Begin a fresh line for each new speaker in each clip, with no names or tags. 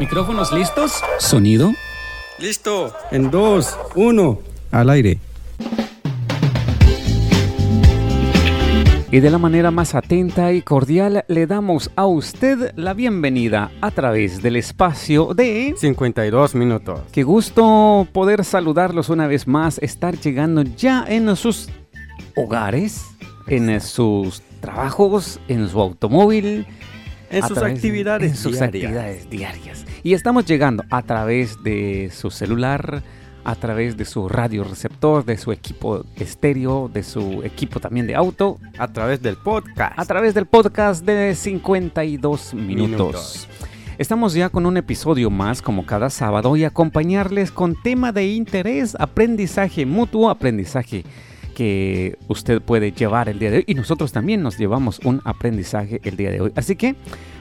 ¿Micrófonos listos? ¿Sonido?
Listo. En dos, uno, al aire.
Y de la manera más atenta y cordial le damos a usted la bienvenida a través del espacio de
52 minutos.
Qué gusto poder saludarlos una vez más, estar llegando ya en sus hogares, en sus trabajos, en su automóvil.
En sus
través de-
actividades
en sus
diarias.
actividades diarias. Y estamos llegando a través de su celular, a través de su radio receptor, de su equipo estéreo, de su equipo también de auto,
A través del podcast.
a través del podcast de 52 minutos.
Minutos.
Estamos ya con un episodio más como cada sábado y acompañarles con tema de interés, aprendizaje mutuo, aprendizaje que usted puede llevar el día de hoy y nosotros también nos llevamos un aprendizaje el día de hoy. Así que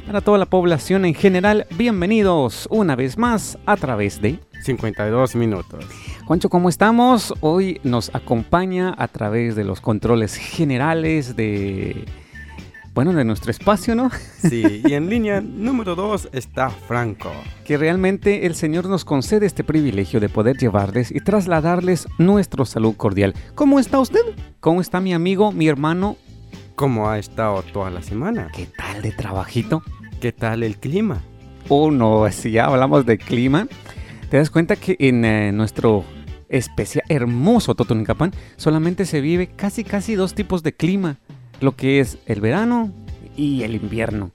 para toda la población en general, bienvenidos una vez más a través de
52 minutos.
Juancho, ¿cómo estamos? Hoy nos acompaña a través de los controles generales de, bueno, de nuestro espacio, ¿no?
Sí, y en línea número 2 está Franco.
Que realmente el Señor nos concede este privilegio de poder llevarles y trasladarles nuestro salud cordial. ¿Cómo está usted? ¿Cómo está mi amigo, mi hermano?
¿Cómo ha estado toda la semana?
¿Qué tal de trabajito?
¿Qué tal el clima?
Oh, no, si ya hablamos de clima, te das cuenta que en eh, nuestro especial hermoso Totonicapán solamente se vive casi casi dos tipos de clima, lo que es el verano y el invierno.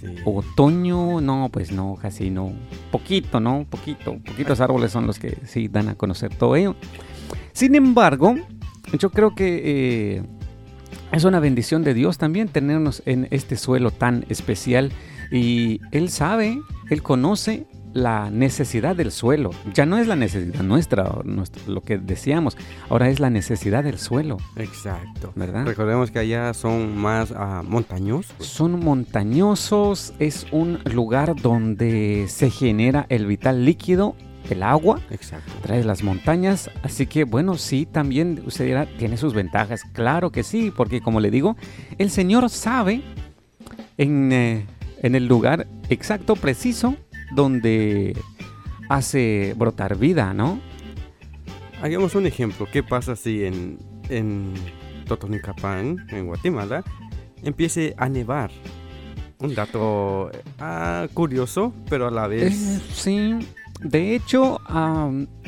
Sí.
Otoño, no, pues no, casi no. Poquito, ¿no? Poquito. Poquitos árboles son los que sí dan a conocer todo ello. Sin embargo, yo creo que eh, es una bendición de Dios también tenernos en este suelo tan especial. Y Él sabe, Él conoce la necesidad del suelo. Ya no es la necesidad nuestra, lo que decíamos. Ahora es la necesidad del suelo,
Exacto.
¿verdad?
Recordemos que allá son más ah, montañosos.
Son montañosos, es un lugar donde se genera el vital líquido, el agua,
Exacto.
trae las montañas, así que bueno, sí, también usted dirá, tiene sus ventajas, claro que sí, porque como le digo, el Señor sabe en, eh, en el lugar exacto, preciso, donde hace brotar vida, ¿no?
Hagamos un ejemplo. ¿Qué pasa si en, en Totonicapán, en Guatemala, empiece a nevar? Un dato ah, curioso, pero a la
Eh,
vez...
sí, de hecho,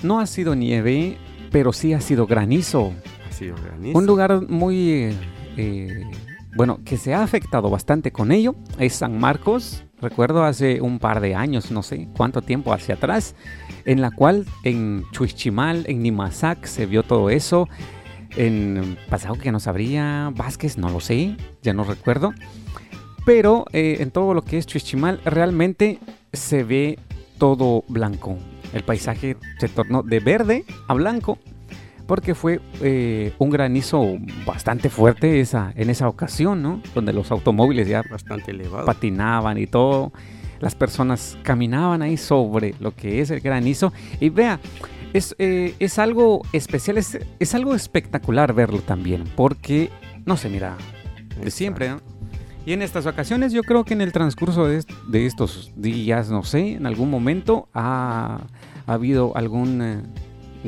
no ha sido nieve, pero sí ha sido granizo.
ha sido granizo.
Un lugar muy, eh, eh, bueno, que se ha afectado bastante con ello es San Marcos. Recuerdo hace un par de años, no sé cuánto tiempo hacia atrás, en la cual en Chuichimal, en Nimazac, se vio todo eso. En pasado que no sabría, Vázquez, no lo sé, ya no recuerdo. Pero eh, en todo lo que es Chuichimal, realmente se ve todo blanco. El paisaje se tornó de verde a blanco porque fue eh, un granizo bastante fuerte esa, en esa ocasión, ¿no? Donde los automóviles ya
Bastante elevado.
patinaban y todo. Las personas caminaban ahí sobre lo que es el granizo. Y vea, es, eh, es algo especial, es, es algo espectacular verlo también, porque no se mira de siempre, ¿no? Y en estas vacaciones yo creo que en el transcurso de, est- de estos días, no sé, en algún momento ha, ha habido algún eh,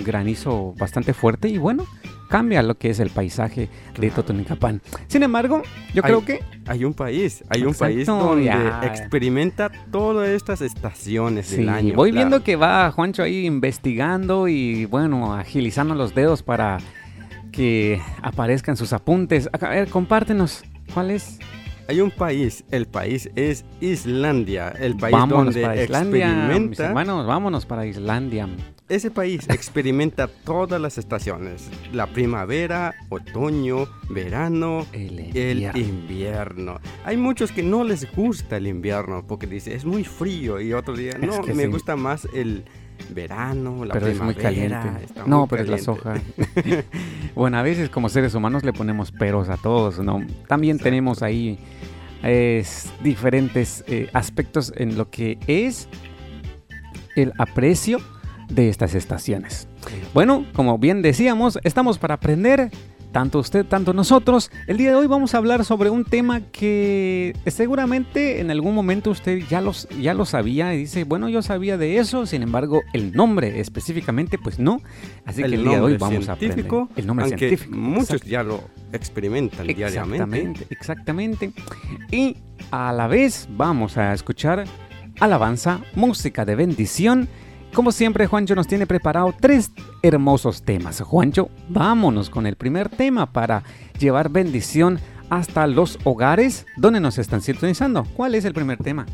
granizo bastante fuerte y bueno, cambia lo que es el paisaje de. Totonicapán. Sin embargo, yo
Hay-
creo que
Hay un país, hay un país donde
ya.
experimenta todas estas estaciones
Sí,
del año.
voy
claro.
viendo que va Juancho ahí investigando y bueno, agilizando los dedos para que aparezcan sus apuntes. A ver, compártenos. ¿Cuál es?
Hay un país, el país es Islandia, el país
vámonos
donde
para Islandia. Mis
experimenta,
hermanos, vámonos para Islandia.
Ese país experimenta todas las estaciones, la primavera, otoño, verano,
El
el
invierno.
Hay muchos que no les gusta el invierno porque dice es muy frío y otros día no,
que
me
sí.
gusta más el verano, la
pero es muy caliente.
está
No,
muy
pero es la soja. bueno, a veces como seres humanos le ponemos peros a todos, ¿no? También
Exacto.
tenemos ahí es, diferentes eh, aspectos en lo que es el aprecio de estas estaciones. Bueno, como bien decíamos, estamos para aprender tanto usted, tanto nosotros. El día de hoy vamos a hablar sobre un tema que seguramente en algún momento usted ya, los, ya lo sabía y dice, bueno, yo sabía de eso, sin embargo, el nombre específicamente, pues no. Así que el día de hoy vamos a aprender.
El nombre científico. Muchos ya lo experimentan
diariamente. Exactamente. Y a la vez vamos a escuchar alabanza, música de bendición como siempre, Juancho nos tiene preparado tres hermosos temas. Juancho, vámonos con el primer tema para llevar bendición hasta los hogares donde nos están sintonizando. ¿Cuál es el primer tema?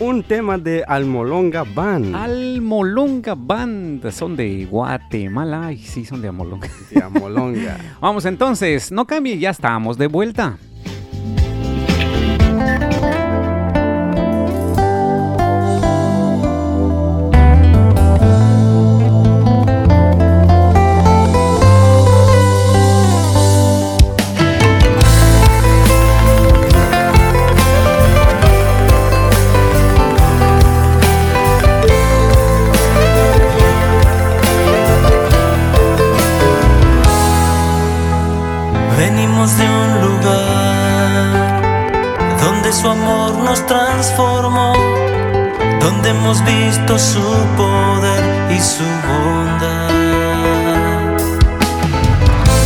Un tema de Almolonga Band.
Almolonga Band. Son de Guatemala. y sí, son de Almolonga.
De Almolonga.
Vamos entonces, no cambie, ya estamos de vuelta.
Su poder y su bondad.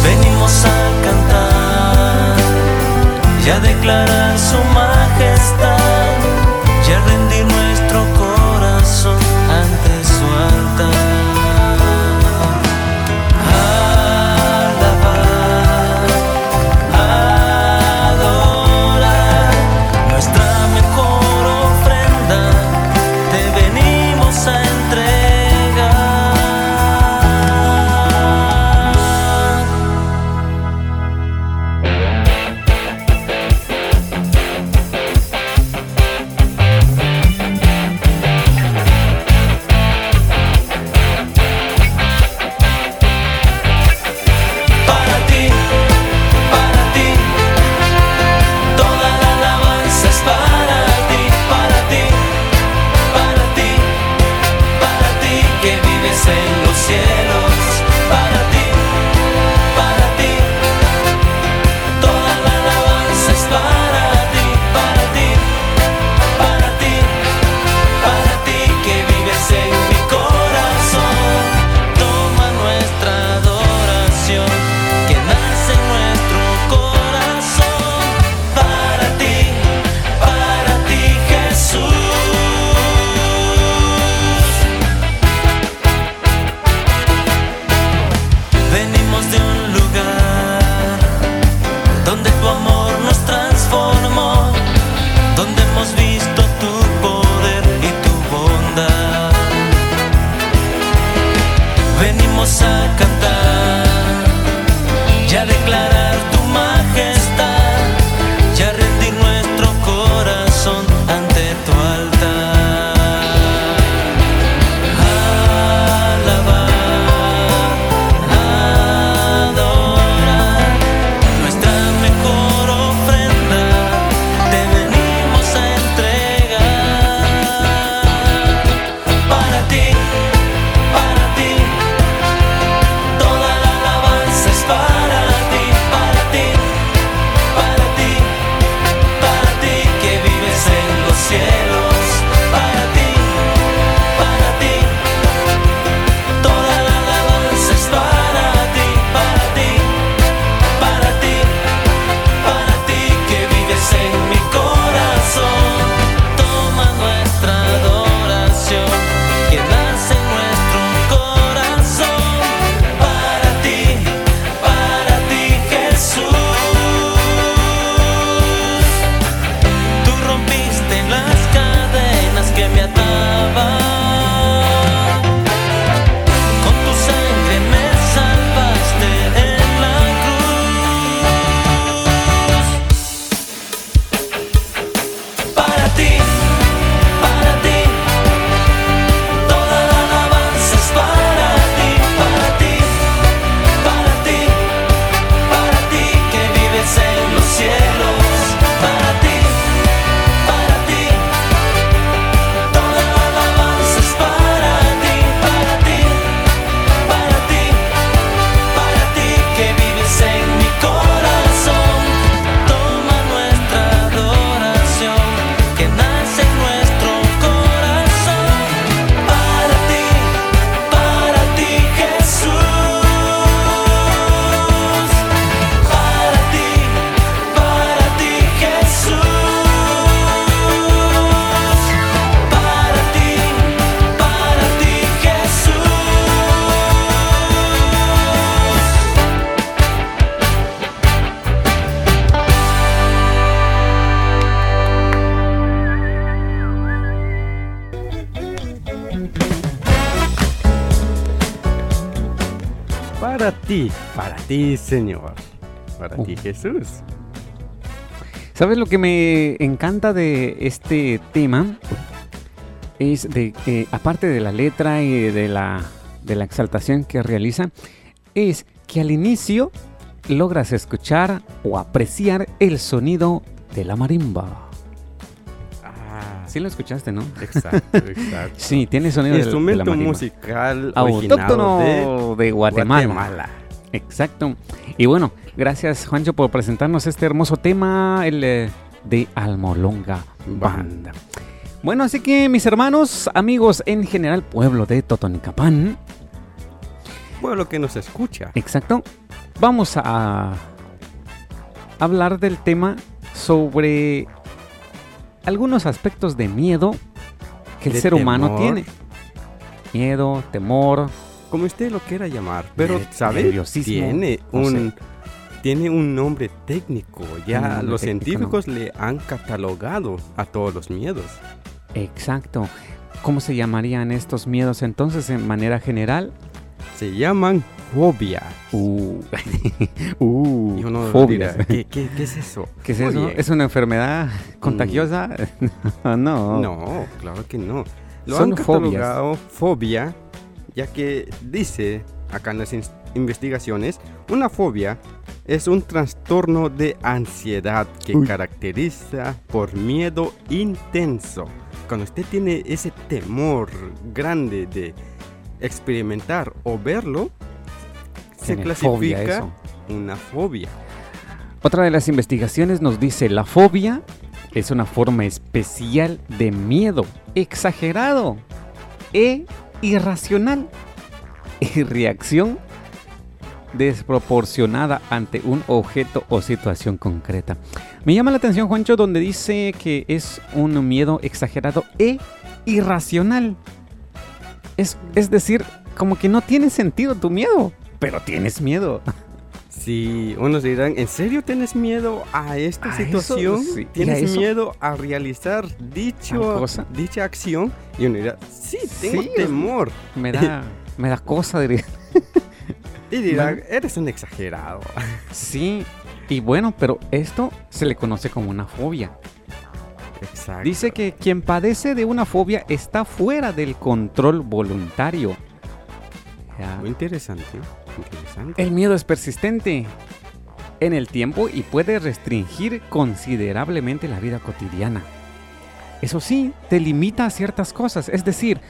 Venimos a cantar y a declarar su majestad
ti, Señor. Para
Uh.
ti, Jesús.
¿Sabes lo que me encanta de este tema? Es de que, aparte de la letra y de la, de la exaltación que realiza, es que al inicio logras escuchar o apreciar el sonido de la marimba.
Ah,
Sí lo escuchaste, ¿no?
exacto, exacto.
Sí, tiene sonido de, de la
Instrumento
marimba.
musical originado de
Autóctono de Guatemala.
Guatemala.
Exacto. Y bueno, gracias Juancho por presentarnos este hermoso tema, el eh, de Almolonga Banda. Bueno, así que mis hermanos, amigos en general, pueblo de Totonicapán,
Pueblo que nos escucha.
exacto, vamos a hablar del tema sobre algunos aspectos de miedo que el ser humano tiene. Miedo, temor,
Como usted lo quiera llamar. Pero,
Ne-
¿sabe? Tiene
no
un... Tiene un nombre técnico. Ya
nombre
los
técnico,
científicos le han catalogado a todos los miedos.
Exacto. ¿Cómo se llamarían estos miedos entonces en manera general?
Se llaman fobia.
Uh, uh,
Y uno
fobias.
dirá, ¿qué, qué, qué es eso?
¿Qué es eso? ¿Es una enfermedad contagiosa? no.
No, claro que no. Lo
Son
han
fobias.
catalogado fobia, ya que dice acá en las investigaciones, una fobia es un trastorno de ansiedad que
Uy.
caracteriza por miedo intenso. Cuando usted tiene ese temor grande de experimentar o verlo, se
fobia
clasifica una fobia.
Otra de las investigaciones nos dice la fobia es una forma especial de miedo exagerado e irracional y reacción desproporcionada ante un objeto o situación concreta. Me llama la atención, Juancho, donde dice que es un miedo exagerado e irracional. Es, es decir, como que no tiene sentido tu miedo, pero tienes miedo.
Si unos dirán, ¿en serio tienes miedo a esta
A
situación?
sí,
¿Tienes miedo a realizar dicho,
cosa.
dicha acción? Y uno dirá, sí, tengo
Sí,
temor.
Me da, me da cosa, diría.
Y dirá, eres un exagerado.
Sí, y bueno, pero esto se le conoce como una fobia.
Exacto.
Dice que quien padece de una fobia está fuera del control voluntario. Ya.
Muy interesante, interesante.
El miedo es persistente en el tiempo y puede restringir considerablemente la vida cotidiana. Eso sí, te limita a ciertas cosas. Es decir,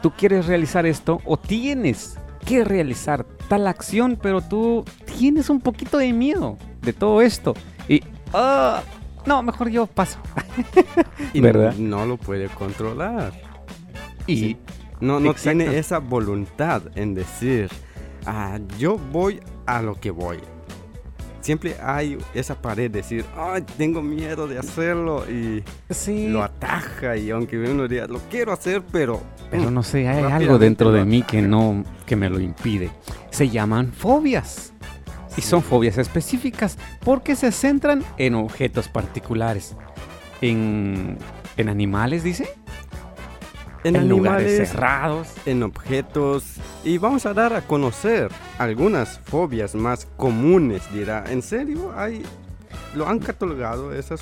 tú quieres realizar esto o tienes que realizar tal acción, pero tú tienes un poquito de miedo de todo esto. Y, ah, no, mejor yo paso.
Y
¿verdad?
no lo puede controlar.
Y
Sí. No, no
Exacto.
tiene esa voluntad en decir, ah, yo voy a lo que voy. Siempre hay esa pared de decir, ay, tengo miedo de hacerlo y
sí,
lo ataja y aunque uno diga, lo quiero hacer, pero...
pero no sé, hay algo dentro de mí que no, que me lo impide. Se llaman fobias. Y son
Sí.
fobias específicas porque se centran en objetos particulares. En, en animales, dice.
En,
lugares
animales,
cerrados.
en objetos y vamos a dar a conocer algunas fobias más comunes. Dirá, ¿en serio? ¿Hay, ¿Lo han catalogado esas,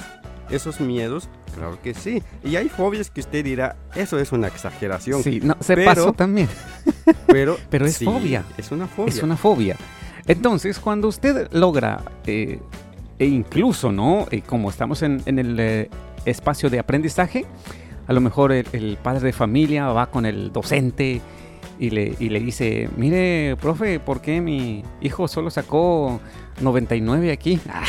esos miedos? Claro que sí. Y hay fobias que usted dirá, eso es una exageración.
Sí, no, se
pero-
pasó también.
Pero,
Pero es
sí,
fobia.
Es una fobia.
Es una fobia. Entonces, cuando usted logra, eh, e incluso, ¿no? Eh, como estamos en, en el eh, espacio de aprendizaje, a lo mejor el, el padre de familia va con el docente y le, y le dice, mire, profe, ¿por qué mi hijo solo sacó 99 aquí? Ah,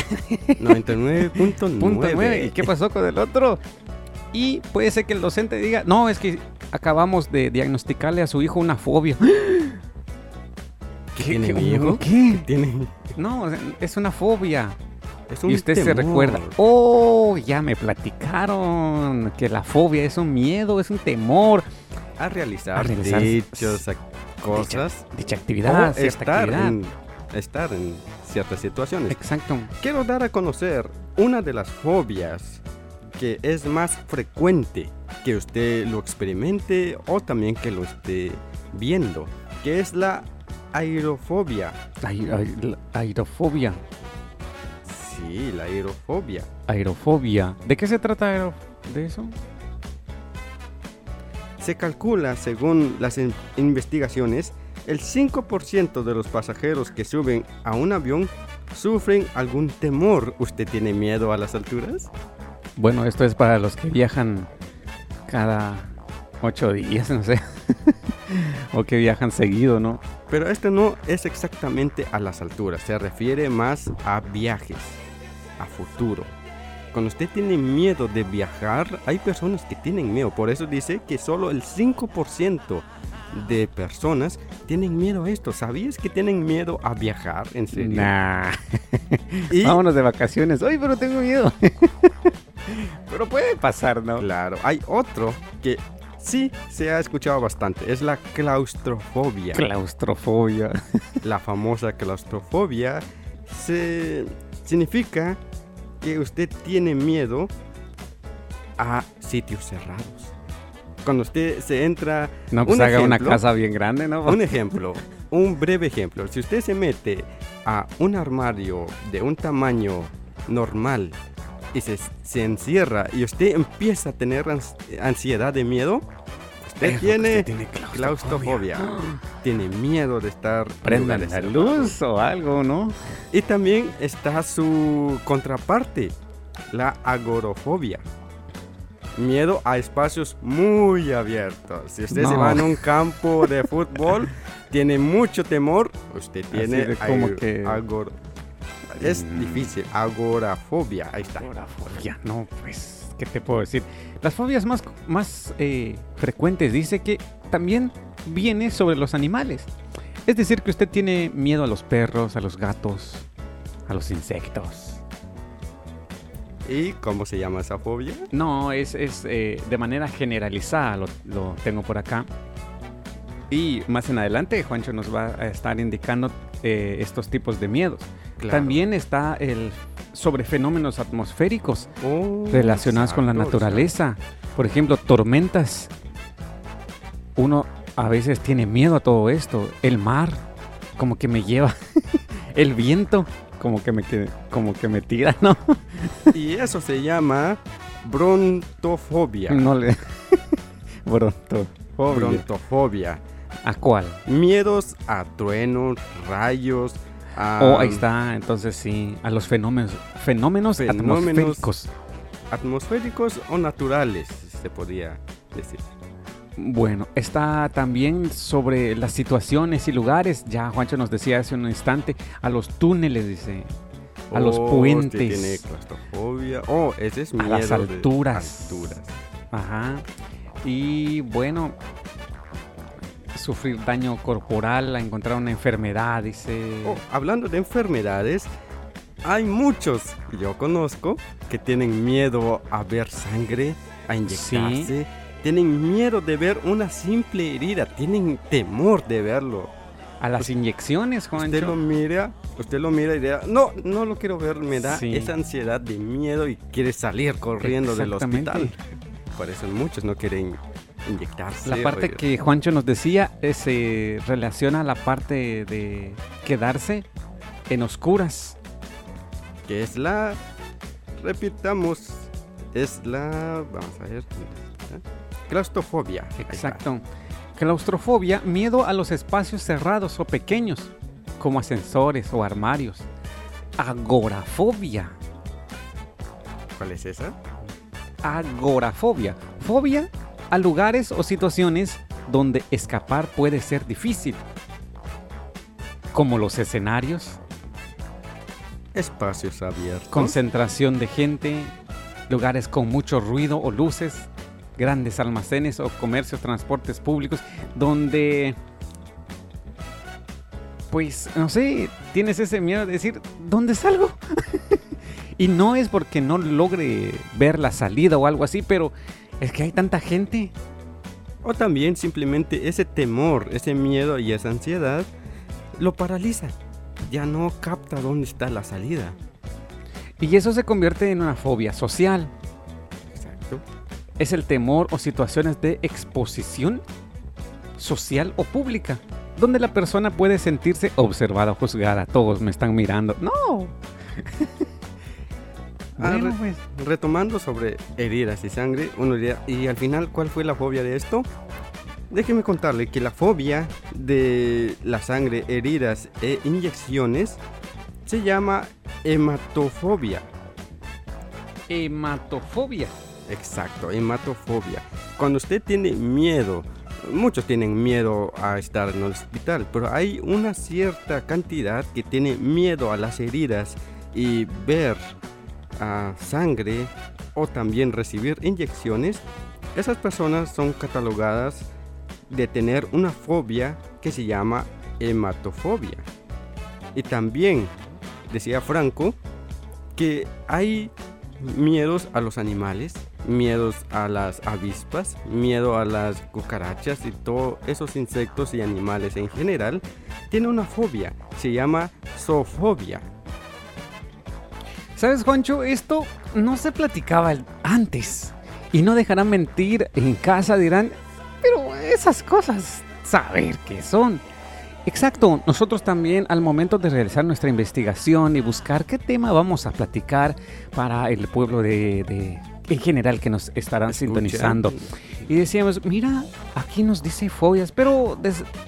99.9.
punto nueve. ¿Y qué pasó con el otro? Y puede ser que el docente diga, no, es que acabamos de diagnosticarle a su hijo una fobia.
¿Qué tiene mi hijo?
¿Qué?
Tiene,
No, es una fobia.
Es un
Y usted se recuerda, oh, ya me platicaron que la fobia es un miedo, es un temor.
A realizar,
A realizar
dichos, ac- cosas.
Dicha actividad, cierta
estar
actividad.
en, estar en ciertas situaciones.
Exacto.
Quiero dar a conocer una de las fobias que es más frecuente que usted lo experimente o también que lo esté viendo, que es la aerofobia.
Aerofobia.
Sí, la aerofobia.
Aerofobia. ¿De qué se trata de eso?
Se calcula, según las in- investigaciones, el 5% de los pasajeros que suben a un avión sufren algún temor. ¿Usted tiene miedo a las alturas?
Bueno, esto es para los que viajan cada ocho días, no sé. o que viajan seguido, ¿no?
Pero esto no es exactamente a las alturas, se refiere más a viajes, a futuro. Cuando usted tiene miedo de viajar, hay personas que tienen miedo. Por eso dice que solo el 5% de personas tienen miedo a esto. ¿Sabías que tienen miedo a viajar? En serio.
Nah.
Y,
Vámonos de vacaciones. Ay, pero tengo miedo. pero puede pasar, ¿no?
claro, hay otro que sí se ha escuchado bastante. Es la claustrofobia.
Claustrofobia.
La famosa claustrofobia se significa que usted tiene miedo a sitios cerrados. Cuando usted se entra,
No, pues
Un
haga una casa bien grande, ¿no?
un ejemplo, un breve ejemplo, si usted se mete a un armario de un tamaño normal y se, se encierra y usted empieza a tener ans- ansiedad de miedo,
porque
tiene
tiene
claustrofobia, tiene miedo de estar en
Prendan la luz o algo, ¿no?
Y también está su contraparte, la agorofobia. Miedo a espacios muy abiertos. Si usted se va en un campo de fútbol, tiene mucho temor, usted tiene
como que-
agor- Es
Mm.
difícil, agorafobia. Ahí está.
Agorafobia, no, pues, ¿qué te puedo decir? Las fobias más, más eh, frecuentes dice que también viene sobre los animales. Es decir, que usted tiene miedo a los perros, a los gatos, a los insectos.
¿Y cómo se llama esa fobia?
No, es, es eh, de manera generalizada, lo, lo tengo por acá. Y más en adelante, Juancho nos va a estar indicando eh, estos tipos de miedos.
Claro.
También está el sobre fenómenos atmosféricos
Oh,
relacionados con la
exacto,
naturaleza. Por ejemplo, tormentas. Uno a veces tiene miedo a todo esto. El mar, como que me lleva. El viento, como que me, como que me tira, ¿no?
Y eso se llama brontofobia.
No le. Brontofobia.
Brontofobia.
¿A cuál?
Miedos a truenos, rayos, a
Oh, ahí está. Entonces sí, a los fenómenos, fenómenos,
Fenómenos.
atmosféricos.
atmosféricos o naturales, se podría decir.
Bueno, está también sobre las situaciones y lugares. Ya Juancho nos decía hace un instante, a los túneles, dice. A los
Oh,
puentes.
usted tiene claustrofobia. Oh, ese es
A
miedo
las
de
alturas.
alturas.
Ajá. Y bueno, sufrir daño corporal, a encontrar una enfermedad, dice.
Oh, hablando de enfermedades, hay muchos que yo conozco que tienen miedo a ver sangre, a inyectarse. Tienen miedo de ver una simple herida, tienen temor de verlo.
A las inyecciones,
Usted lo
Juancho.
mira, usted lo mira y dirá, no, no lo quiero ver, me da
Sí.
esa ansiedad de miedo y quiere salir corriendo del hospital. Por eso muchos no quieren inyectarse.
La parte que Juancho nos decía eh, se relaciona a la parte de quedarse en oscuras.
que es la, repitamos, es la, vamos a ver, claustrofobia.
Exacto. Claustrofobia, miedo a los espacios cerrados o pequeños, como ascensores o armarios. Agorafobia.
¿Cuál es esa?
Agorafobia. Fobia a lugares o situaciones donde escapar puede ser difícil. Como los escenarios,
Espacios abiertos.
concentración de gente, lugares con mucho ruido o luces, grandes almacenes o comercios, transportes públicos, donde, pues, no sé, tienes ese miedo de decir, ¿dónde salgo? y no es porque no logre ver la salida o algo así, pero es que hay tanta gente.
O también simplemente ese temor, ese miedo y esa ansiedad lo paraliza. Ya no capta dónde está la salida.
Y eso se convierte en una fobia social.
Exacto.
Es el temor o situaciones de exposición social o pública. donde la persona puede sentirse observada o juzgada. Todos me están mirando. No.
Ah,
Bueno, pues,
Retomando sobre heridas y sangre, uno diría, ¿y al final cuál fue la fobia de esto? Déjeme contarle que la fobia de la sangre, heridas e inyecciones se llama hematofobia.
hematofobia.
Exacto, hematofobia. Cuando usted tiene miedo, muchos tienen miedo a estar en el hospital, pero hay una cierta cantidad que tiene miedo a las heridas y ver a sangre o también recibir inyecciones. Esas personas son catalogadas de tener una fobia que se llama hematofobia. Y también decía Franco que hay miedos a los animales, miedos a las avispas, miedo a las cucarachas y todos esos insectos y animales en general, tiene una fobia, se llama zoofobia.
¿Sabes, Juancho? Esto no se platicaba antes. Y no dejarán mentir en casa, dirán, pero esas cosas, saber qué son. Exacto, nosotros también al momento de realizar nuestra investigación y buscar qué tema vamos a platicar para el pueblo de, de- en general que nos estarán sintonizando. Y decíamos, mira, aquí nos dice fobias, pero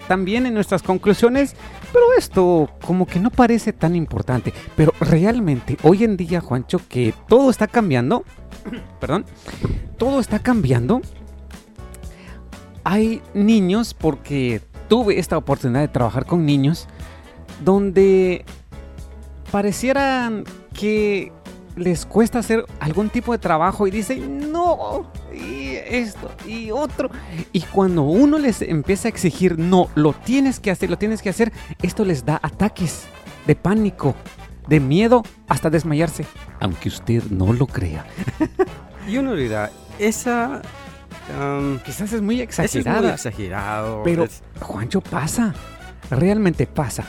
también en nuestras conclusiones, pero esto como que no parece tan importante. Pero realmente hoy en día, Juancho, que todo está cambiando, perdón, todo está cambiando. Hay niños, porque tuve esta oportunidad de trabajar con niños, donde parecieran que les cuesta hacer algún tipo de trabajo y dicen, no, y esto, y otro. Y cuando uno les empieza a exigir, no, lo tienes que hacer, lo tienes que hacer, esto les da ataques de pánico, de miedo, hasta desmayarse. Aunque usted no lo crea.
Y uno dirá, esa...
Quizás es muy
eso es muy
exagerada.
exagerado.
Pero,
es-
Juancho, pasa. Realmente pasa.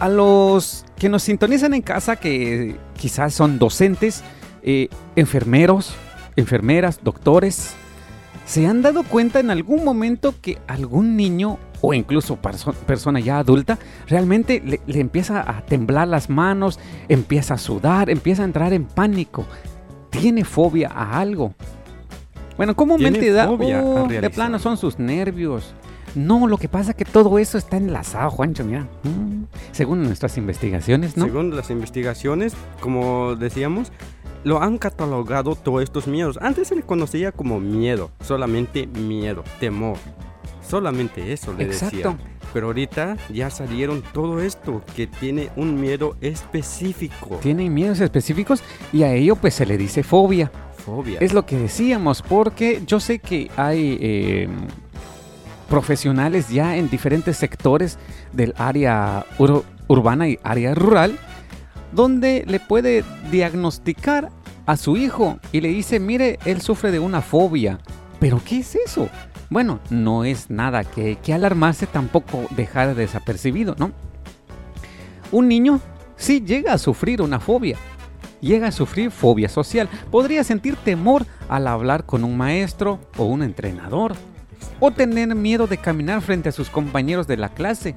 A los que nos sintonizan en casa, que quizás son docentes, eh, enfermeros, enfermeras, doctores, ¿se han dado cuenta en algún momento que algún niño o incluso perso- persona ya adulta realmente le, le empieza a temblar las manos, empieza a sudar, empieza a entrar en pánico? Tiene fobia a algo. Bueno, comúnmente
Tiene
da, "Oh, de
realizar".
plano son sus nervios. No, lo que pasa es que todo eso está enlazado, Juancho, mira. Mm, según nuestras investigaciones, ¿no?
Según las investigaciones, como decíamos, lo han catalogado todos estos miedos. Antes se le conocía como miedo, solamente miedo, temor. Solamente eso le
Exacto.
decían. Pero ahorita ya salieron todo esto que tiene un miedo específico.
Tienen miedos específicos y a ello pues se le dice fobia.
Fobia.
Es lo que decíamos, porque yo sé que hay eh, profesionales ya en diferentes sectores del área ur- urbana y área rural, donde le puede diagnosticar a su hijo y le dice, mire, él sufre de una fobia. ¿Pero qué es eso? Bueno, no es nada que, que alarmarse, tampoco dejar desapercibido, ¿no? Un niño sí llega a sufrir una fobia, llega a sufrir fobia social. Podría sentir temor al hablar con un maestro o un entrenador. O tener miedo de caminar frente a sus compañeros de la clase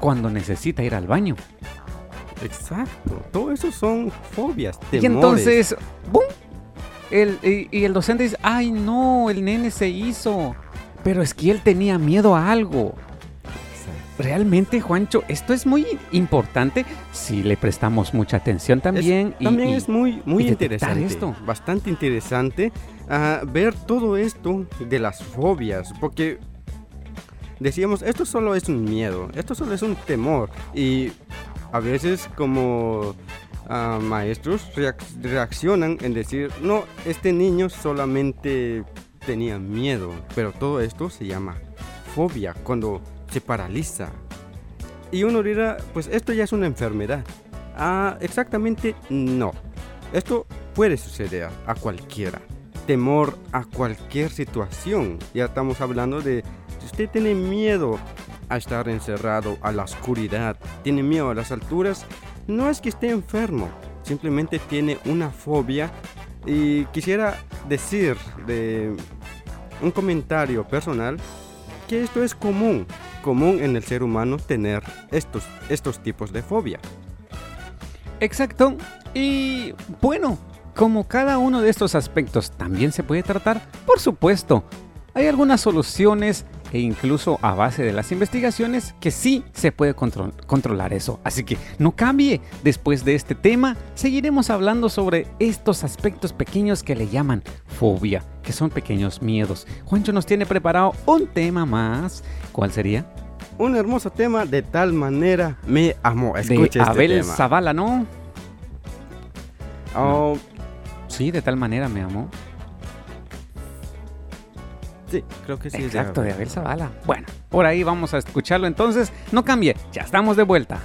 cuando necesita ir al baño.
Exacto. Todo eso son fobias,
Y
temores.
entonces, ¡bum! El, y, y el docente dice, ay no, el nene se hizo. Pero es que él tenía miedo a algo. Realmente, Juancho, esto es muy importante si le prestamos mucha atención también.
También
y-
es muy, muy interesante.
esto.
Bastante interesante ah, ver todo esto de las fobias. Porque decíamos, esto solo es un miedo, esto solo es un temor. Y a veces como ah, maestros reac- reaccionan en decir, no, este niño solamente tenía miedo. Pero todo esto se llama fobia, cuando se paraliza. Y uno dirá, pues esto ya es una enfermedad. Ah, exactamente no. Esto puede suceder a cualquiera. Temor a cualquier situación. Ya estamos hablando de si usted tiene miedo a estar encerrado, a la oscuridad, tiene miedo a las alturas, no es que esté enfermo, simplemente tiene una fobia. Y quisiera decir de un comentario personal que esto es común. Común en el ser humano tener estos, estos tipos de fobia.
Exacto. Y bueno, como cada uno de estos aspectos también se puede tratar, por supuesto, hay algunas soluciones e incluso a base de las investigaciones que sí se puede controlar eso. Así que no cambie. Después de este tema, seguiremos hablando sobre estos aspectos pequeños que le llaman fobia, que son pequeños miedos. Juancho nos tiene preparado un tema más. ¿Cuál sería?
Un hermoso tema de tal manera me amó. Escuche
de Abel Zavala, ¿no?
Oh.
Sí, de tal manera me amó.
Sí, creo que sí.
Exacto, de Abel Zavala. Bueno, por ahí vamos a escucharlo entonces. No cambie, ya estamos de vuelta.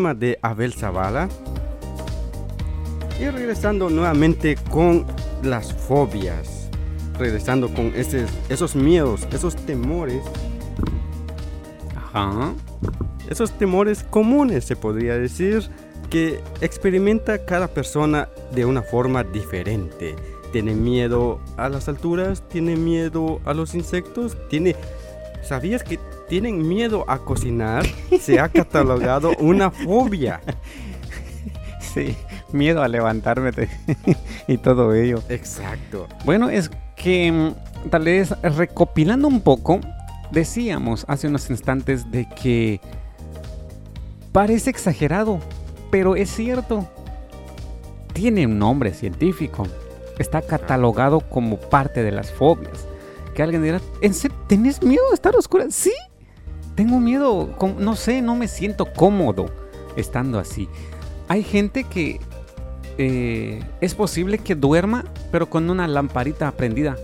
Tema de Abel Zavala. Y regresando nuevamente con las fobias. Regresando con ese- esos miedos, esos temores.
Ajá.
Esos temores comunes, se podría decir, que experimenta cada persona de una forma diferente. Tiene miedo a las alturas, tiene miedo a los insectos, tiene... ¿Sabías que tienen miedo a cocinar? Se ha catalogado una fobia.
Sí, miedo a levantarme y todo ello.
Exacto.
Bueno, es que mm, tal vez recopilando un poco, decíamos hace unos instantes de que parece exagerado, pero es cierto. Tiene un nombre científico. Está catalogado como parte de las fobias. Que alguien dirá. ¿Tenés miedo de estar oscura? Sí. Tengo miedo, no sé, no me siento cómodo estando así. Hay gente que eh, es posible que duerma, pero con una lamparita prendida.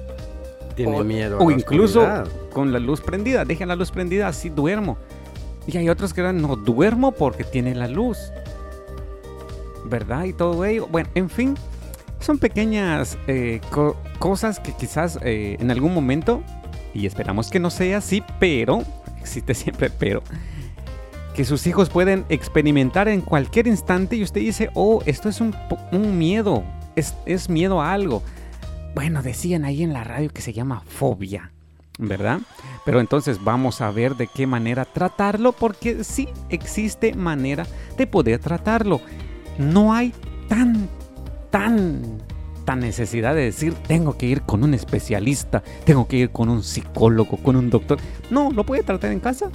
Tiene
O-
miedo. a
O
la
incluso
oscuridad.
con la luz prendida. Dejen la luz prendida, así duermo. Y hay otros que no duermo porque tiene la luz. ¿Verdad? Y todo ello. Bueno, en fin. Son pequeñas eh, co- cosas que quizás eh, en algún momento, y esperamos que no sea así, pero, existe siempre pero, que sus hijos pueden experimentar en cualquier instante y usted dice, oh, esto es un, miedo, es, es miedo a algo. Bueno, decían ahí en la radio que se llama fobia, ¿verdad? Pero entonces vamos a ver de qué manera tratarlo, porque sí existe manera de poder tratarlo. No hay tan, tan, tan necesidad de decir, tengo que ir con un especialista, tengo que ir con un psicólogo, con un doctor. No, lo puede tratar en casa,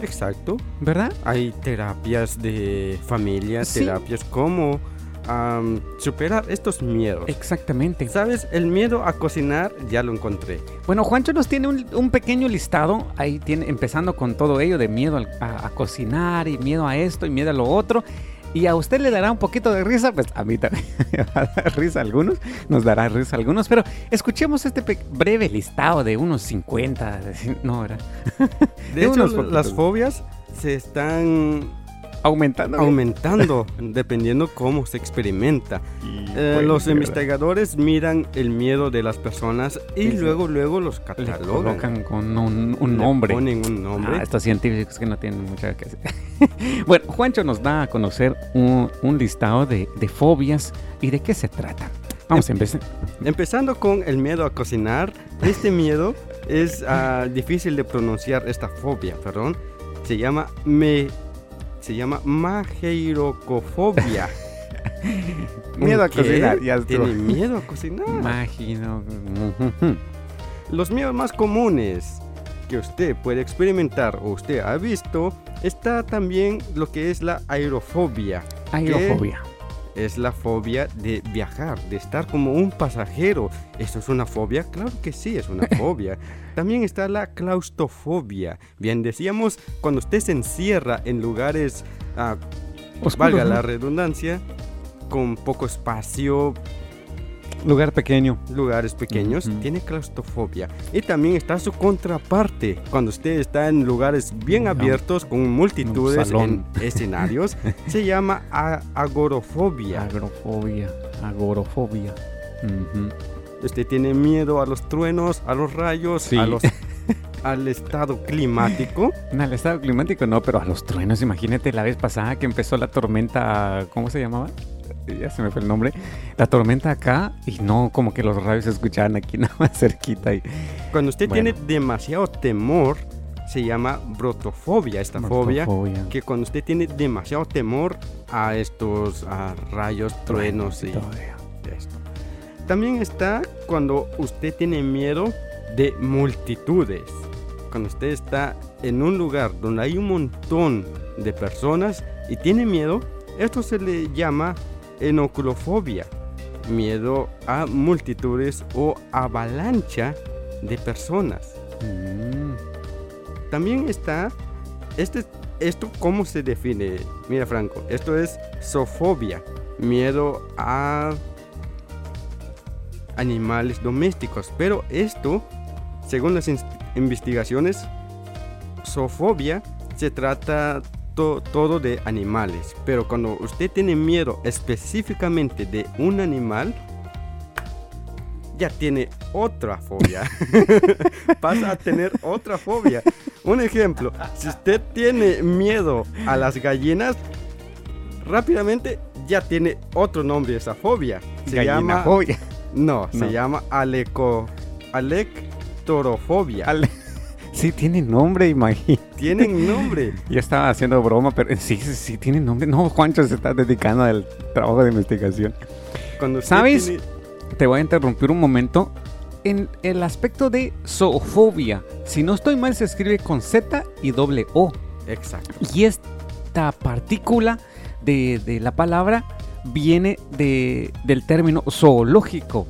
Exacto.
¿verdad?
Hay terapias de familia,
Sí.
terapias como am, superar estos miedos.
Exactamente.
¿Sabes? El miedo a cocinar ya lo encontré.
Bueno, Juancho nos tiene un, un pequeño listado, ahí tiene, empezando con todo ello de miedo al- a, a cocinar y miedo a esto y miedo a lo otro. Y a usted le dará un poquito de risa, pues a mí también me va a dar risa a algunos, nos dará risa a algunos, pero escuchemos este breve listado de unos 50, de- no, ¿verdad?
De
De
hecho, las fobias se están
Aumentando.
aumentando dependiendo cómo se experimenta. Eh,
Bueno,
los
verdad.
investigadores miran el miedo de las personas y luego luego los
Le
catalogan.
colocan con un, un
Le
nombre.
ponen un nombre.
Ah, estos científicos que no tienen mucho que hacer. bueno, Juancho nos da a conocer un, un listado de, de fobias y de qué se trata. Vamos a empezar.
Empezando con el miedo a cocinar. Este miedo es ah, difícil de pronunciar esta fobia, perdón. Se llama me se llama mageirocofobia.
Miedo a cocinar, ya estuvo.
Tiene miedo a cocinar.
Imagino.
Los miedos más comunes que usted puede experimentar o usted ha visto está también lo que es la aerofobia.
Aerofobia.
Es la fobia de viajar, de estar como un pasajero. ¿Eso es una fobia? Claro que sí, es una fobia. También está la claustrofobia. Bien, decíamos, cuando usted se encierra en lugares, ah,
Oscuros,
valga
¿no?
la redundancia, con poco espacio,
Lugar pequeño.
lugares pequeños, tiene claustrofobia. Y también está su contraparte, cuando usted está en lugares bien
Un-
abiertos, con multitudes en escenarios, se llama agorofobia.
Agrofobia. Agorofobia. Ujú.
Usted tiene miedo a los truenos, a los rayos,
Sí.
a los, al estado climático.
No, al estado climático no, pero a los truenos, imagínate la vez pasada que empezó la tormenta, ¿cómo se llamaba? Ya se me fue el nombre. La tormenta acá y no, como que los rayos se escuchaban aquí nada más cerquita. Y,
Cuando usted
Bueno.
tiene demasiado temor, se llama brotofobia, esta fobia. Que cuando usted tiene demasiado temor a estos a rayos, truenos y esto. También está cuando usted tiene miedo de multitudes. Cuando usted está en un lugar donde hay un montón de personas y tiene miedo, esto se le llama enoculofobia. Miedo a multitudes o avalancha de personas.
Mm,
También está este esto cómo se define. Mira Franco, esto es zoofobia, miedo a animales domésticos, pero esto, según las investigaciones, zoofobia se trata todo de animales. Pero cuando usted tiene miedo específicamente de un animal, ya tiene otra fobia. Pasa a tener otra fobia. Un ejemplo, si usted tiene miedo a las gallinas, rápidamente ya tiene otro nombre esa fobia. Se llama. No,
No.
se llama aleco alectorofobia.
Ale- Sí, tiene nombre, imagínate.
Tienen nombre.
Yo estaba haciendo broma, pero sí, sí, sí, tiene nombre. No, Juancho se está dedicando al trabajo de investigación.
Cuando
¿Sabes?
tiene-
Te voy a interrumpir un momento. En el aspecto de zoofobia, si no estoy mal, se escribe con Z y doble O.
Exacto.
Y esta partícula de, de la palabra viene de, del término zoológico,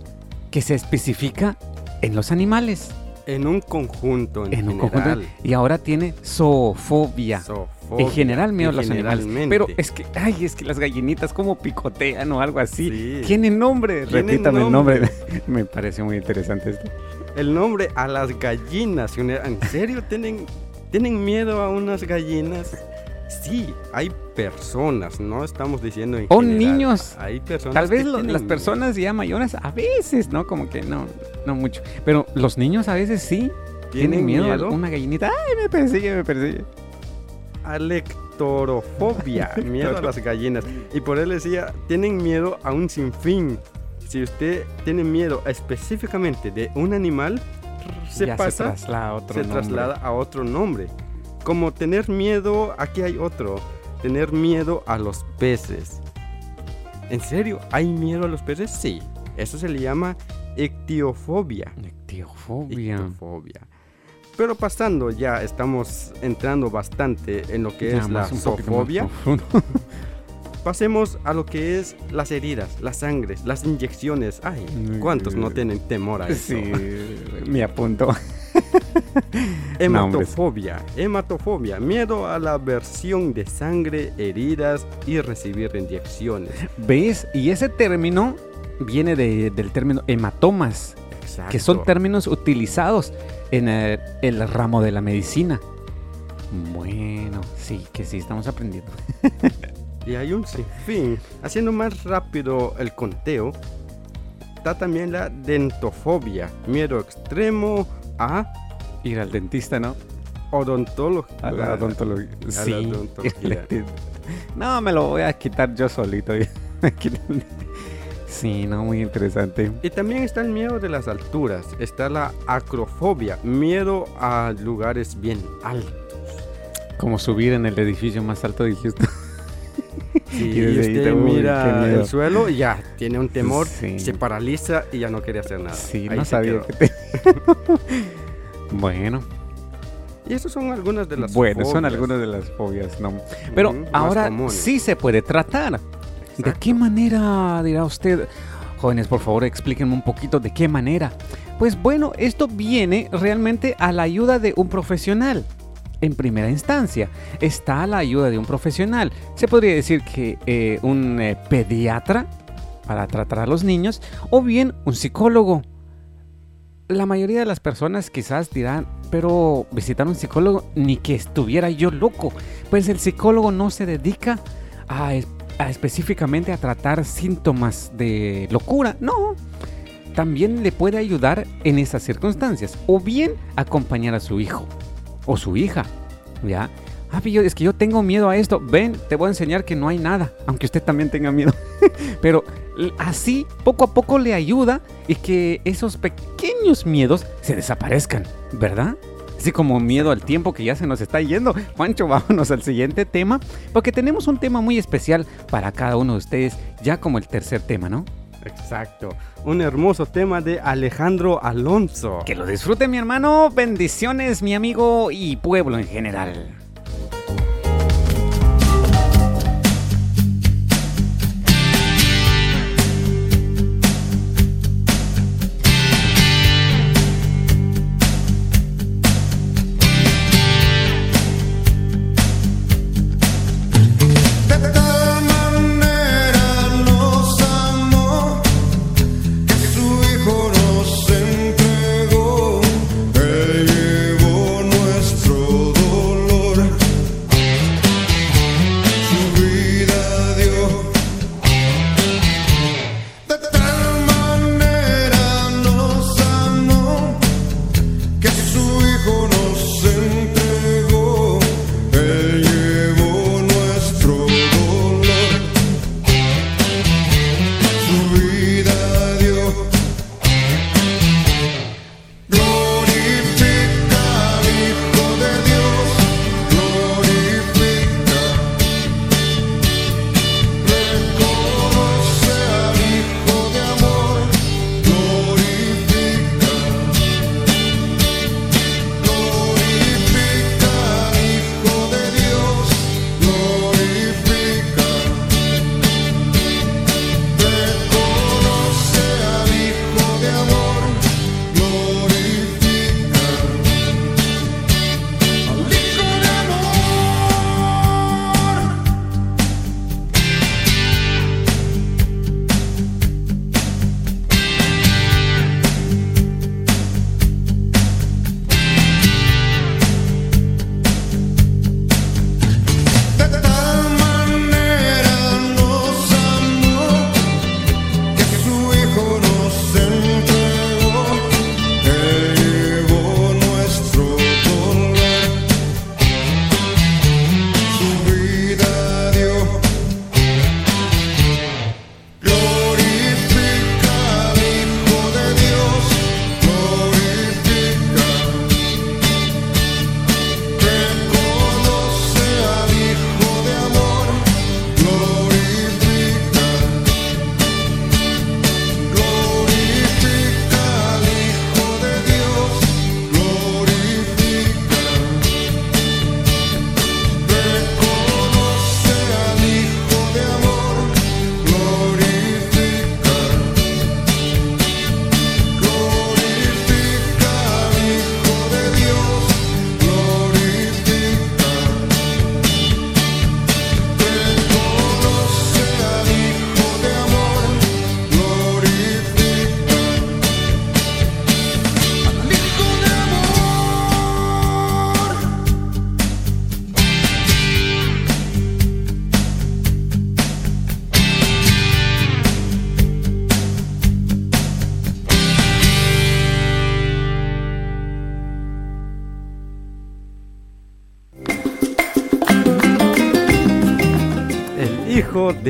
que se especifica en los animales.
En un conjunto en,
En un conjunto, y ahora tiene zoofobia.
Zoofobia,
En general miedo a los animales. Pero es que, ay, es que las gallinitas como picotean o algo así.
Sí.
Tienen nombre.
Tienen
Repítame el
nombre.
nombre. Me parece muy interesante esto.
El nombre a las gallinas. ¿En serio tienen, tienen miedo a unas gallinas? Sí, hay personas, no estamos diciendo en
O
general.
niños.
Hay personas
Tal vez lo- las personas ya mayores a veces, ¿no? Como que no, no mucho. Pero los niños a veces sí tienen, miedo, a una gallinita. Ay, me persigue, me persigue.
Alectorofobia, miedo a las gallinas. Y por él decía, tienen miedo a un sinfín. Si usted tiene miedo específicamente de un animal, se
ya
pasa,
se traslada a otro
se
nombre.
traslada a otro nombre. Como tener miedo, aquí hay otro, tener miedo a los peces. ¿En serio? ¿Hay miedo a los peces? Sí. Eso se le llama ictiofobia.
Ictiofobia.
Ictiofobia. Pero pasando ya, estamos entrando bastante en lo que
Ya
es la zoofobia. Pasemos a lo que es las heridas, las sangres, las inyecciones. Ay, ¿cuántos no tienen temor a eso?
Sí, me apunto.
Hematofobia, hematofobia, miedo a la versión de sangre, heridas y recibir inyecciones.
¿Ves? Y ese término viene de- del término hematomas,
Exacto.
que son términos utilizados en el, el ramo de la medicina. Bueno, sí, que sí, estamos aprendiendo.
Y hay un sinfín. Haciendo más rápido el conteo, está también la dentofobia, miedo extremo a
Ir al dentista, ¿no? A la odontología.
la
Sí.
odontología.
No, me lo voy a quitar yo solito. Sí, no, muy interesante.
Y también está el miedo de las alturas. Está la acrofobia, miedo a lugares bien altos.
Como subir en el edificio más alto de Houston.
Si
Y
usted mira el suelo, ya tiene un temor,
Sí.
se paraliza y ya no quiere hacer nada.
Sí,
Ahí
no sabía
quedó.
que te... bueno,
Y esas son algunas de las
bueno, son algunas de las fobias, ¿no? Pero ahora sí se puede tratar. ¿De qué manera dirá usted? Jóvenes, por favor, explíquenme un poquito de qué manera. Pues bueno, esto viene realmente a la ayuda de un profesional. En primera instancia, está la ayuda de un profesional. Se podría decir que eh, un eh, pediatra para tratar a los niños o bien un psicólogo. La mayoría de las personas quizás dirán, pero visitar un psicólogo ni que estuviera yo loco. Pues el psicólogo no se dedica a, a específicamente a tratar síntomas de locura, no. También le puede ayudar en esas circunstancias o bien acompañar a su hijo o su hija, ¿ya? Ah, yo- es que yo tengo miedo a esto. Ven, te voy a enseñar que no hay nada, aunque usted también tenga miedo. Pero así, poco a poco le ayuda y que esos pequeños miedos se desaparezcan, ¿verdad? Así como miedo al tiempo que ya se nos está yendo. Juancho, vámonos al siguiente tema, porque tenemos un tema muy especial para cada uno de ustedes, ya como el tercer tema, ¿no?
Exacto. Un hermoso tema de Alejandro Alonso.
Que lo disfrute mi hermano, bendiciones mi amigo y pueblo en general.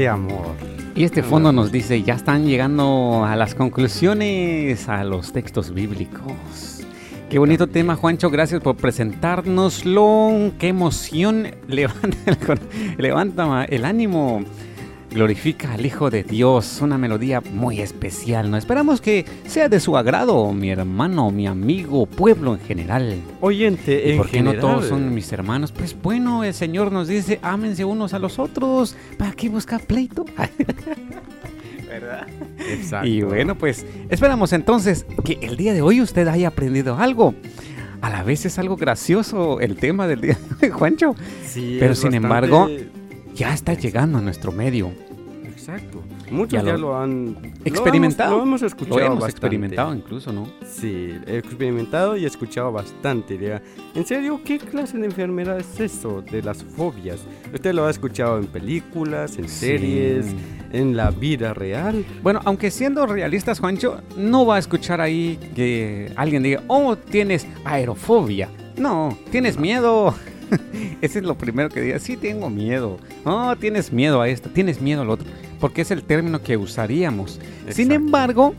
De
amor.
Y este fondo nos dice, ya están llegando a las conclusiones, a los textos bíblicos. Qué bonito tema, Juancho. Gracias por presentárnoslo. Qué emoción. Levanta el, levanta el ánimo. Glorifica al Hijo de Dios. Una melodía muy especial. ¿no? Esperamos que sea de su agrado, mi hermano, mi amigo, pueblo en general.
Oyente,
¿Y
en
por qué
general.
no todos son mis hermanos? Pues bueno, el Señor nos dice, ámense unos a los otros. ¿Para qué buscar pleito? ¿Verdad?
Exacto.
Y bueno, pues esperamos entonces que el día de hoy usted haya aprendido algo. A la vez es algo gracioso el tema del día de Juancho.
Sí,
Pero sin
bastante-
embargo, Ya está llegando a nuestro medio.
Exacto. Muchos
Ya
ya,
lo-
lo, han lo
experimentado.
hemos- Lo hemos, escuchado
Lo hemos
bastante.
experimentado incluso, ¿no?
Sí, he experimentado y he escuchado bastante. ya. En serio, ¿qué clase de enfermedad es eso de las fobias? Usted lo ha escuchado en películas, en
Sí.
series, en la vida real.
Bueno, aunque siendo realistas, Juancho, no va a escuchar ahí que alguien diga, oh, tienes aerofobia. No, tienes miedo. Ese es lo primero que diga, sí tengo miedo. Oh, tienes miedo a esto, tienes miedo al otro. Porque es el término que usaríamos. Sin embargo,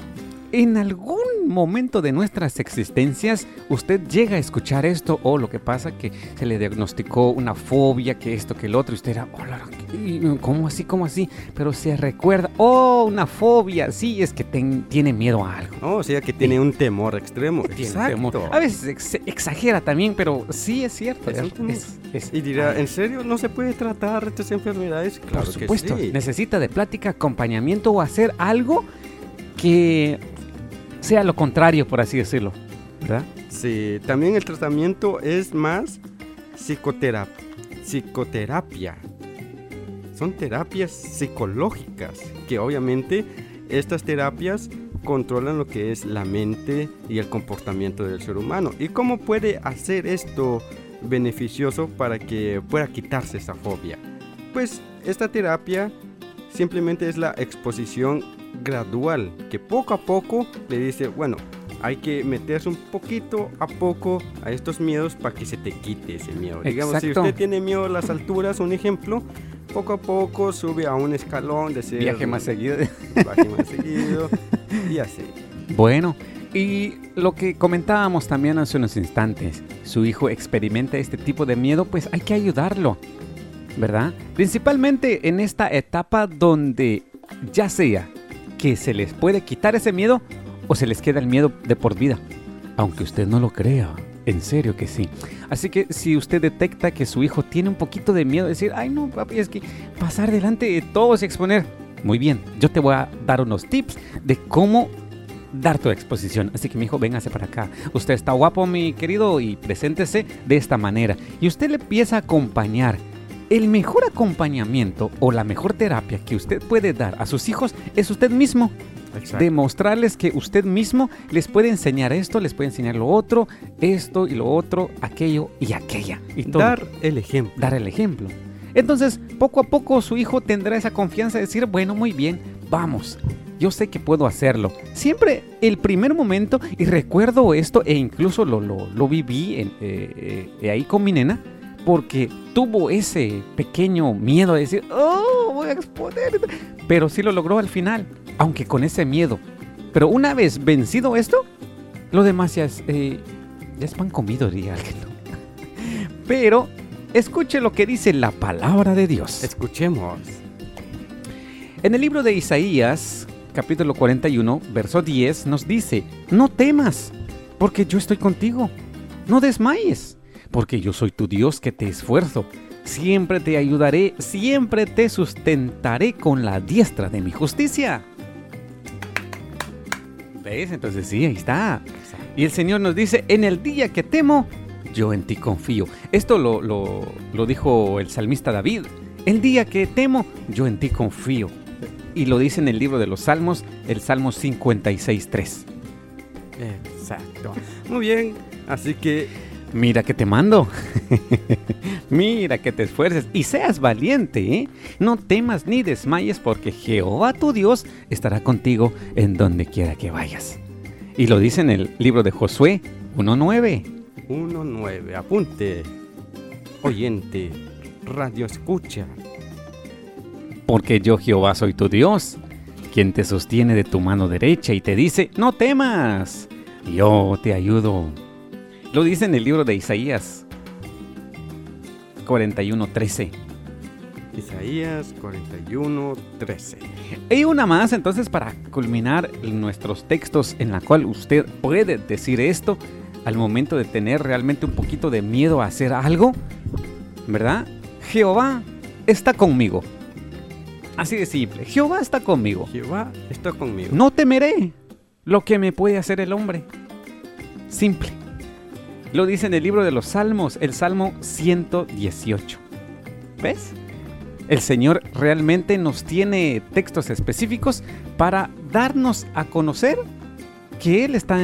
en algún momento de nuestras existencias, usted llega a escuchar esto o lo que pasa que se le diagnosticó una fobia, que esto, que el otro, y usted era, oh, la- ¿qué? ¿cómo así, cómo así? Pero se recuerda, oh, una fobia, sí, es que ten- tiene miedo a algo.
Oh, o sea que tiene un temor extremo.
Tiene
Exacto.
temor. A veces ex- exagera también, pero sí es cierto.
Es Y dirá, ¿en serio no se puede tratar estas enfermedades? Claro
Por
que
supuesto,
sí.
necesita de plática, acompañamiento o hacer algo que sea lo contrario, por así decirlo. ¿Verdad?
Sí, también el tratamiento es más psicotera- psicoterapia. Son terapias psicológicas que obviamente estas terapias controlan lo que es la mente y el comportamiento del ser humano. ¿Y cómo puede hacer esto beneficioso para que pueda quitarse esa fobia? Pues esta terapia simplemente es la exposición gradual, que poco a poco le dice, bueno, hay que meterse un poquito a poco a estos miedos para que se te quite ese miedo. Digamos, si
Exacto.
usted tiene miedo a las alturas, un ejemplo, poco a poco sube a un escalón de ser
Viaje más seguido.
baje más seguido y así.
Bueno, y lo que comentábamos también hace unos instantes, su hijo experimenta este tipo de miedo, pues hay que ayudarlo, ¿verdad? Principalmente en esta etapa donde ya sea que se les puede quitar ese miedo o se les queda el miedo de por vida, aunque usted no lo crea. En serio que sí. Así que si usted detecta que su hijo tiene un poquito de miedo, decir, ay no, papi, es que pasar delante de todos y exponer. Muy bien, yo te voy a dar unos tips de cómo dar tu exposición. Así que mi hijo, véngase para acá. Usted está guapo, mi querido, y preséntese de esta manera. Y usted le empieza a acompañar. El mejor acompañamiento o la mejor terapia que usted puede dar a sus hijos es usted mismo.
Exacto.
Demostrarles que usted mismo les puede enseñar esto, les puede enseñar lo otro, esto y lo otro, aquello y aquella. Y todo
Dar el ejemplo.
dar el ejemplo. Entonces, poco a poco su hijo tendrá esa confianza de decir, bueno, muy bien, vamos, yo sé que puedo hacerlo. Siempre el primer momento, y recuerdo esto, e incluso lo, lo, lo viví en- eh, eh, ahí con mi nena, porque tuvo ese pequeño miedo de decir, oh, voy a exponer. Pero sí lo logró al final, aunque con ese miedo. Pero una vez vencido esto, lo demás ya es, eh, ya es pan comido, diría alguien. Pero escuche lo que dice la palabra de Dios.
Escuchemos.
En el libro de Isaías, capítulo 41, verso 10, nos dice, no temas, porque yo estoy contigo. No desmayes, porque yo soy tu Dios que te esfuerzo. Siempre te ayudaré, siempre te sustentaré con la diestra de mi justicia. ¿Ves? Entonces sí, ahí está. Y el Señor nos dice, en el día que temo, yo en ti confío. Esto lo, lo- dijo el salmista David. El día que temo, yo en ti confío. Y lo dice en el libro de los Salmos, el Salmo 56.3.
Exacto. Muy bien. Así que
Mira que te mando. Mira que te esfuerces y seas valiente, ¿eh? No temas ni desmayes porque Jehová tu Dios estará contigo en donde quiera que vayas. Y lo dice en el libro de Josué 1.9.
1.9. Apunte. Oyente. Radio escucha.
Porque yo Jehová soy tu Dios, quien te sostiene de tu mano derecha y te dice, no temas, yo te ayudo. Lo dice en el libro de Isaías 41:13.
Isaías 41, 13.
Y una más entonces para culminar nuestros textos en la cual usted puede decir esto al momento de tener realmente un poquito de miedo a hacer algo, ¿verdad? Jehová está conmigo. Así de simple. Jehová está conmigo.
Jehová está conmigo.
No temeré lo que me puede hacer el hombre. Simple. Lo dice en el libro de los Salmos, el Salmo 118. ¿Ves? El Señor realmente nos tiene textos específicos para darnos a conocer que Él está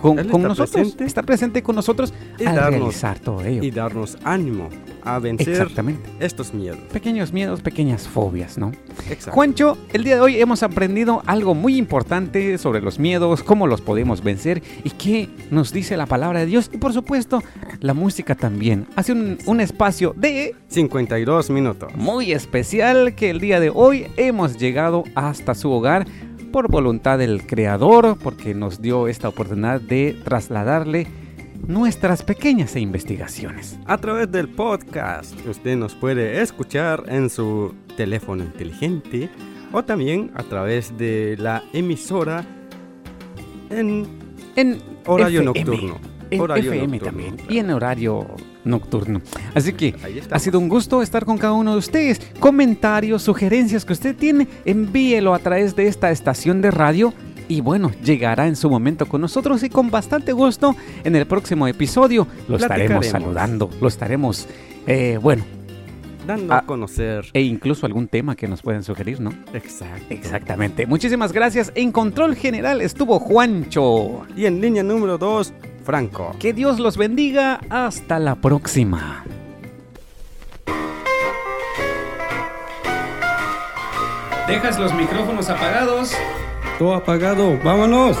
con,
Él
con
está
nosotros.
presente.
Está presente con nosotros
Y
al
darnos-
realizar todo ello.
Y darnos ánimo a vencer
Exactamente.
estos miedos.
Pequeños miedos, pequeñas fobias, ¿no?
Exacto.
Juancho, el día de hoy hemos aprendido algo muy importante sobre los miedos, cómo los podemos vencer y qué nos dice la palabra de Dios. Y por supuesto, la música también. Hace un, un espacio de
52 minutos.
muy especial que el día de hoy hemos llegado hasta su hogar por voluntad del Creador, porque nos dio esta oportunidad de trasladarle nuestras pequeñas investigaciones.
A través del podcast, usted nos puede escuchar en su teléfono inteligente o también a través de la emisora en
En
horario
FM,
nocturno.
En
Horario
FM
nocturno,
también
claro.
y en horario nocturno. Así que ha sido un gusto estar con cada uno de ustedes. Comentarios, sugerencias que usted tiene, envíelo a través de esta estación de radio. Y bueno, llegará en su momento con nosotros y con bastante gusto en el próximo episodio lo estaremos saludando, lo estaremos, eh, bueno,
dando
Ah.
a conocer.
e incluso algún tema que nos pueden sugerir, ¿no?
Exacto.
Exactamente. Muchísimas gracias. En control general estuvo Juancho.
Y en línea número 2, Franco.
Que Dios los bendiga. Hasta la próxima. ¿Dejas los micrófonos apagados?
Todo apagado, vámonos.